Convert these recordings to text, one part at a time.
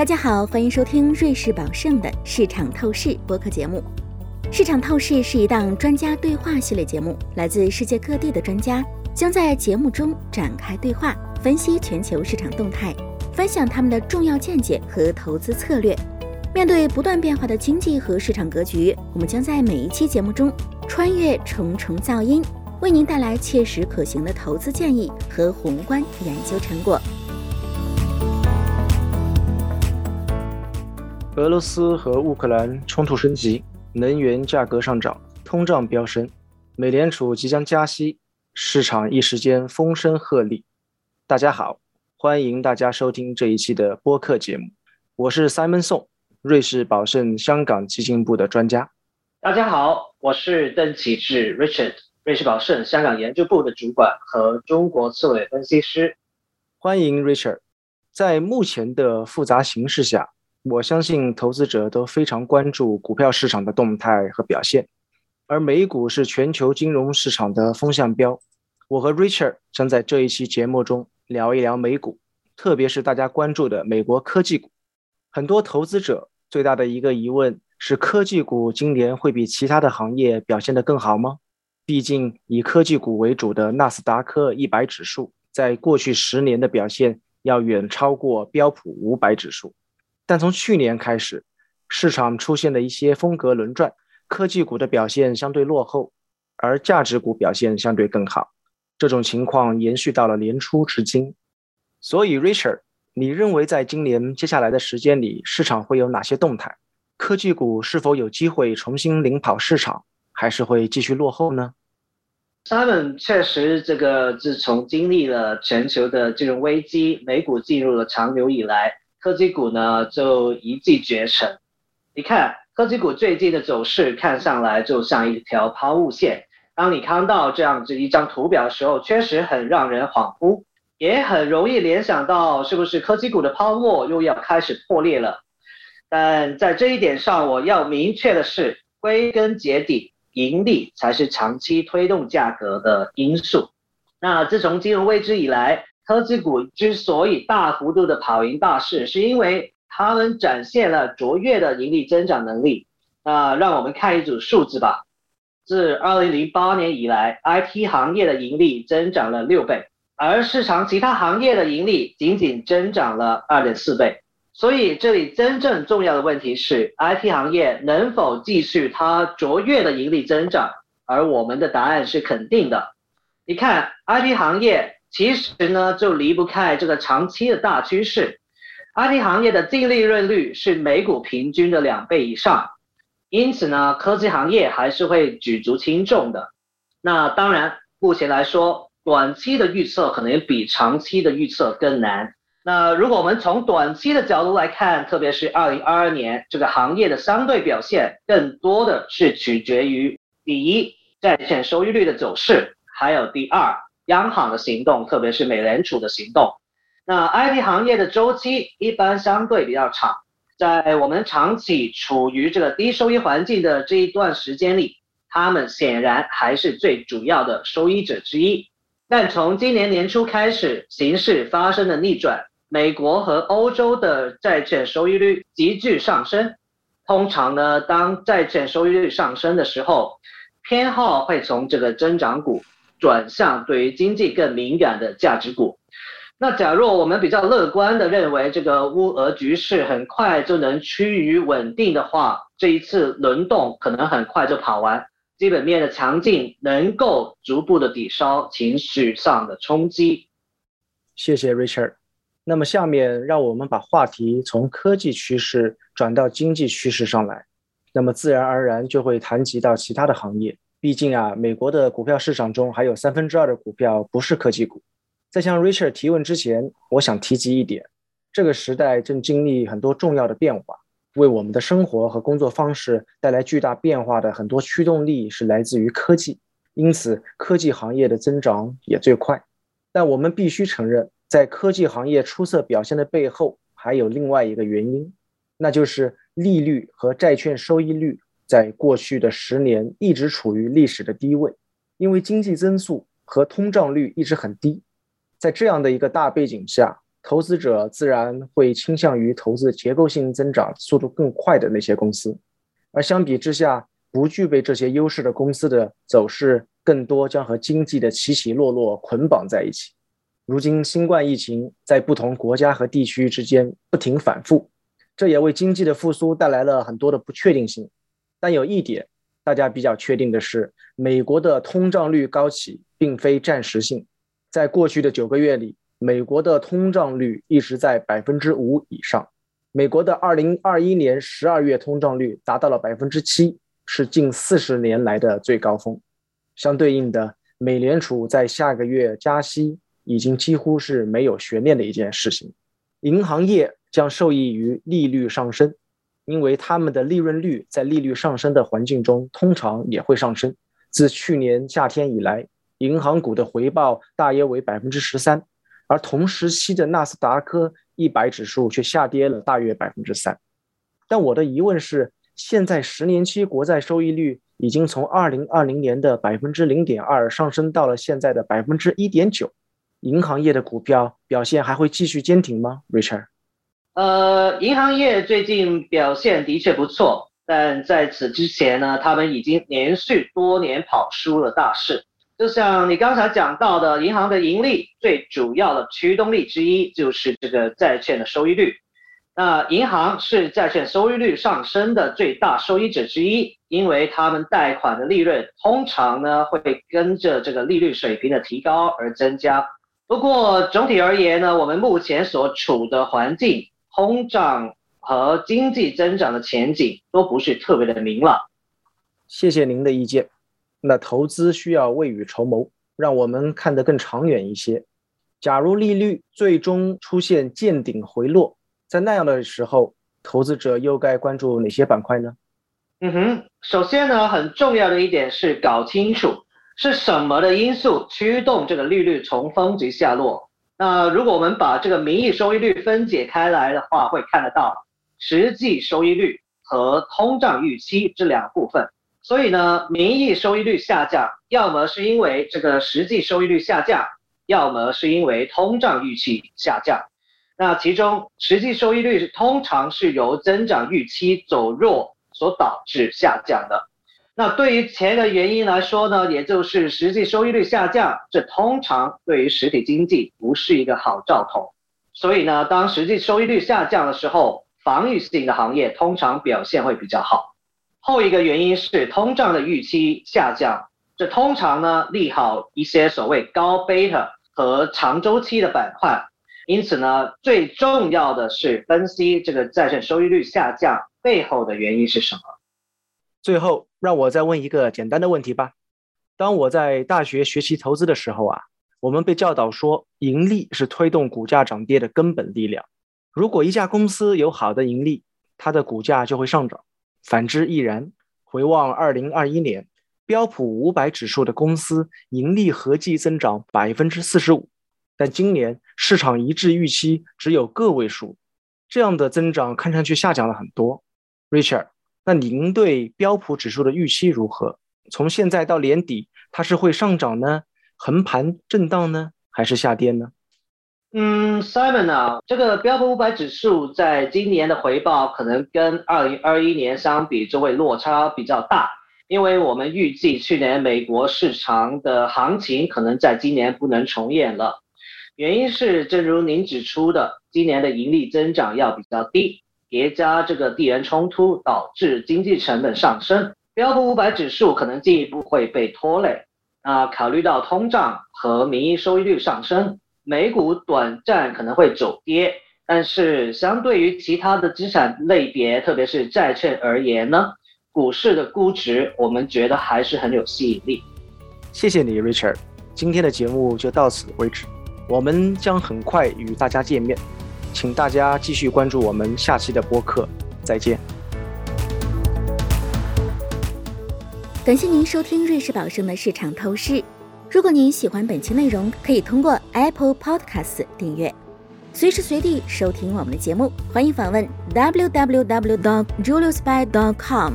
大家好，欢迎收听瑞士宝盛的市场透视播客节目。市场透视是一档专家对话系列节目，来自世界各地的专家将在节目中展开对话，分析全球市场动态，分享他们的重要见解和投资策略。面对不断变化的经济和市场格局，我们将在每一期节目中穿越重重噪音，为您带来切实可行的投资建议和宏观研究成果。俄罗斯和乌克兰冲突升级，能源价格上涨，通胀飙升，美联储即将加息，市场一时间风声鹤唳。大家好，欢迎大家收听这一期的播客节目，我是 Simon Song，瑞士宝盛香港基金部的专家。大家好，我是邓启智 Richard，瑞士宝盛香港研究部的主管和中国策略分析师。欢迎 Richard，在目前的复杂形势下。我相信投资者都非常关注股票市场的动态和表现，而美股是全球金融市场的风向标。我和 Richard 将在这一期节目中聊一聊美股，特别是大家关注的美国科技股。很多投资者最大的一个疑问是：科技股今年会比其他的行业表现得更好吗？毕竟以科技股为主的纳斯达克一百指数，在过去十年的表现要远超过标普五百指数。但从去年开始，市场出现了一些风格轮转，科技股的表现相对落后，而价值股表现相对更好。这种情况延续到了年初至今。所以，Richard，你认为在今年接下来的时间里，市场会有哪些动态？科技股是否有机会重新领跑市场，还是会继续落后呢？Simon，确实，这个自从经历了全球的金融危机，美股进入了长牛以来。科技股呢就一骑绝尘，你看科技股最近的走势看上来就像一条抛物线。当你看到这样子一张图表的时候，确实很让人恍惚，也很容易联想到是不是科技股的泡沫又要开始破裂了。但在这一点上，我要明确的是，归根结底，盈利才是长期推动价格的因素。那自从金融危机以来，科技股之所以大幅度的跑赢大市，是因为他们展现了卓越的盈利增长能力。那让我们看一组数字吧。自2008年以来，IT 行业的盈利增长了六倍，而市场其他行业的盈利仅仅增长了2.4倍。所以这里真正重要的问题是，IT 行业能否继续它卓越的盈利增长？而我们的答案是肯定的。你看，IT 行业。其实呢，就离不开这个长期的大趋势。IT 行业的净利润率是美股平均的两倍以上，因此呢，科技行业还是会举足轻重的。那当然，目前来说，短期的预测可能比长期的预测更难。那如果我们从短期的角度来看，特别是2022年这个行业的相对表现，更多的是取决于第一，债券收益率的走势，还有第二。央行的行动，特别是美联储的行动，那 IT 行业的周期一般相对比较长，在我们长期处于这个低收益环境的这一段时间里，他们显然还是最主要的收益者之一。但从今年年初开始，形势发生了逆转，美国和欧洲的债券收益率急剧上升。通常呢，当债券收益率上升的时候，偏好会从这个增长股。转向对于经济更敏感的价值股。那假若我们比较乐观的认为这个乌俄局势很快就能趋于稳定的话，这一次轮动可能很快就跑完，基本面的强劲能够逐步的抵消情绪上的冲击。谢谢 Richard。那么下面让我们把话题从科技趋势转到经济趋势上来，那么自然而然就会谈及到其他的行业。毕竟啊，美国的股票市场中还有三分之二的股票不是科技股。在向 Richard 提问之前，我想提及一点：这个时代正经历很多重要的变化，为我们的生活和工作方式带来巨大变化的很多驱动力是来自于科技，因此科技行业的增长也最快。但我们必须承认，在科技行业出色表现的背后，还有另外一个原因，那就是利率和债券收益率。在过去的十年一直处于历史的低位，因为经济增速和通胀率一直很低。在这样的一个大背景下，投资者自然会倾向于投资结构性增长速度更快的那些公司，而相比之下，不具备这些优势的公司的走势更多将和经济的起起落落捆绑在一起。如今，新冠疫情在不同国家和地区之间不停反复，这也为经济的复苏带来了很多的不确定性。但有一点，大家比较确定的是，美国的通胀率高企并非暂时性，在过去的九个月里。美国的通胀率一直在百分之五以上。美国的二零二一年十二月通胀率达到了百分之七，是近四十年来的最高峰。相对应的，美联储在下个月加息已经几乎是没有悬念的一件事情。银行业将受益于利率上升，因为他们的利润率在利率上升的环境中通常也会上升。自去年夏天以来，银行股的回报大约为百分之十三。而同时期的纳斯达克一百指数却下跌了大约百分之三，但我的疑问是，现在十年期国债收益率已经从二零二零年的百分之零点二上升到了现在的百分之一点九，银行业的股票表现还会继续坚挺吗？Richard，呃，银行业最近表现的确不错，但在此之前呢，他们已经连续多年跑输了大市。就像你刚才讲到的，银行的盈利最主要的驱动力之一就是这个债券的收益率。那银行是债券收益率上升的最大受益者之一，因为他们贷款的利润通常呢会跟着这个利率水平的提高而增加。不过总体而言呢，我们目前所处的环境，通胀和经济增长的前景都不是特别的明朗。谢谢您的意见。那投资需要未雨绸缪，让我们看得更长远一些。假如利率最终出现见顶回落，在那样的时候，投资者又该关注哪些板块呢？嗯哼，首先呢，很重要的一点是搞清楚是什么的因素驱动这个利率从峰值下落。那如果我们把这个名义收益率分解开来的话，会看得到实际收益率和通胀预期这两部分。所以呢，名义收益率下降，要么是因为这个实际收益率下降，要么是因为通胀预期下降。那其中实际收益率通常是由增长预期走弱所导致下降的。那对于前一个原因来说呢，也就是实际收益率下降，这通常对于实体经济不是一个好兆头。所以呢，当实际收益率下降的时候，防御性的行业通常表现会比较好。后一个原因是通胀的预期下降，这通常呢利好一些所谓高贝塔和长周期的板块，因此呢最重要的是分析这个债券收益率下降背后的原因是什么。最后让我再问一个简单的问题吧：当我在大学学习投资的时候啊，我们被教导说盈利是推动股价涨跌的根本力量，如果一家公司有好的盈利，它的股价就会上涨。反之亦然。回望二零二一年，标普五百指数的公司盈利合计增长百分之四十五，但今年市场一致预期只有个位数，这样的增长看上去下降了很多。Richard，那您对标普指数的预期如何？从现在到年底，它是会上涨呢，横盘震荡呢，还是下跌呢？嗯，Simon 啊，这个标普五百指数在今年的回报可能跟二零二一年相比就会落差比较大，因为我们预计去年美国市场的行情可能在今年不能重演了。原因是正如您指出的，今年的盈利增长要比较低，叠加这个地缘冲突导致经济成本上升，标普五百指数可能进一步会被拖累。那考虑到通胀和名义收益率上升。美股短暂可能会走跌，但是相对于其他的资产类别，特别是债券而言呢，股市的估值我们觉得还是很有吸引力。谢谢你，Richard。今天的节目就到此为止，我们将很快与大家见面，请大家继续关注我们下期的播客。再见。感谢您收听瑞士宝盛的市场透视。如果您喜欢本期内容，可以通过 Apple Podcasts 订阅，随时随地收听我们的节目。欢迎访问 www.juliusby.com，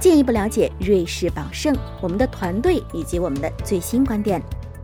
进一步了解瑞士宝盛、我们的团队以及我们的最新观点。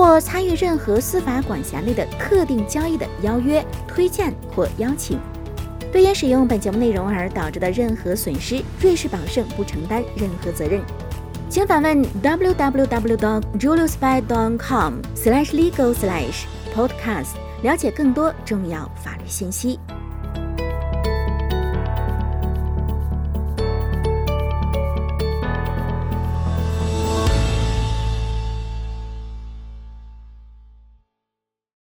或参与任何司法管辖内的特定交易的邀约、推荐或邀请，对因使用本节目内容而导致的任何损失，瑞士宝盛不承担任何责任。请访问 www.juliusby.com/legal/podcast，了解更多重要法律信息。